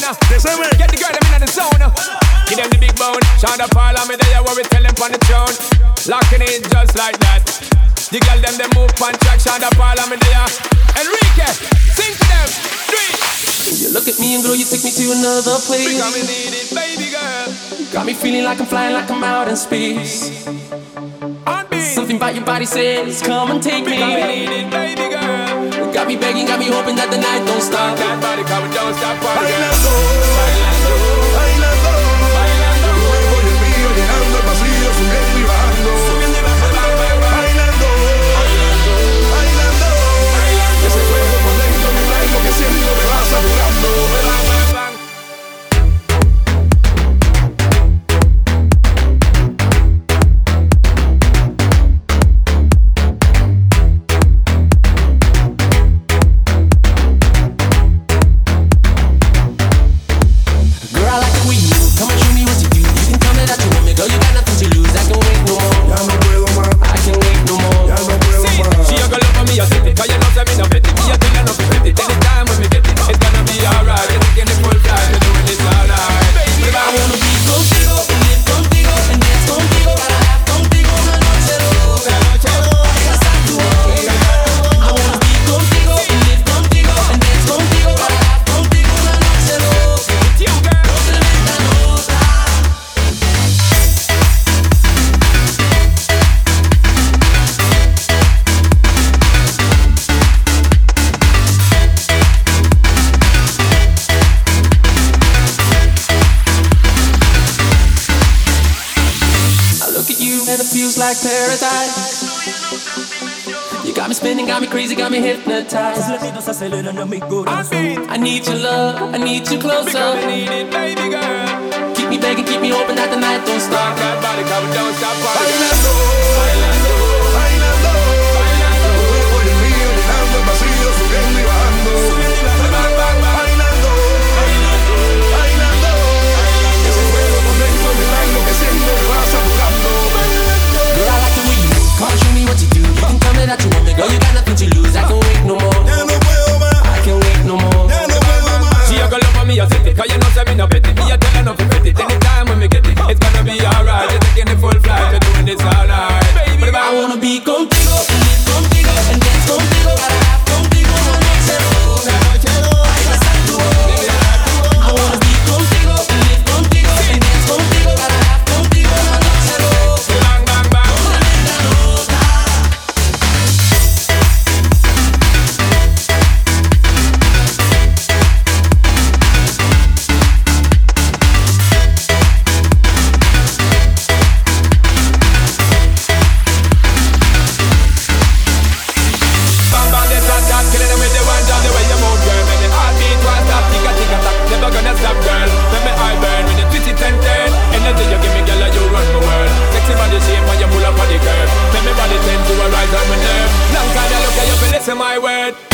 zone. This way. Get the girl them in the zone. Give them the big bone. Shout up all of me there where we tell them on the throne. Locking in just like that. The girl them they move on track. Shout up all of me there. Enrique, sing to them. Three. You look at me and girl, you take me to another place. Because me need it, baby girl. Got me feeling like I'm flying, like I'm out in space. Something about your body says, come and take because me. Because need it, baby Got me begging, got me hoping that the night don't stop. That body come don't stop party. And it feels like paradise. You got me spinning, got me crazy, got me hypnotized. I need your love, I need you Because me closer. need it, baby girl. Keep me begging, keep me hoping that the night don't stop. Rock that body, 'cause we don't stop partying. Bailando, To my word.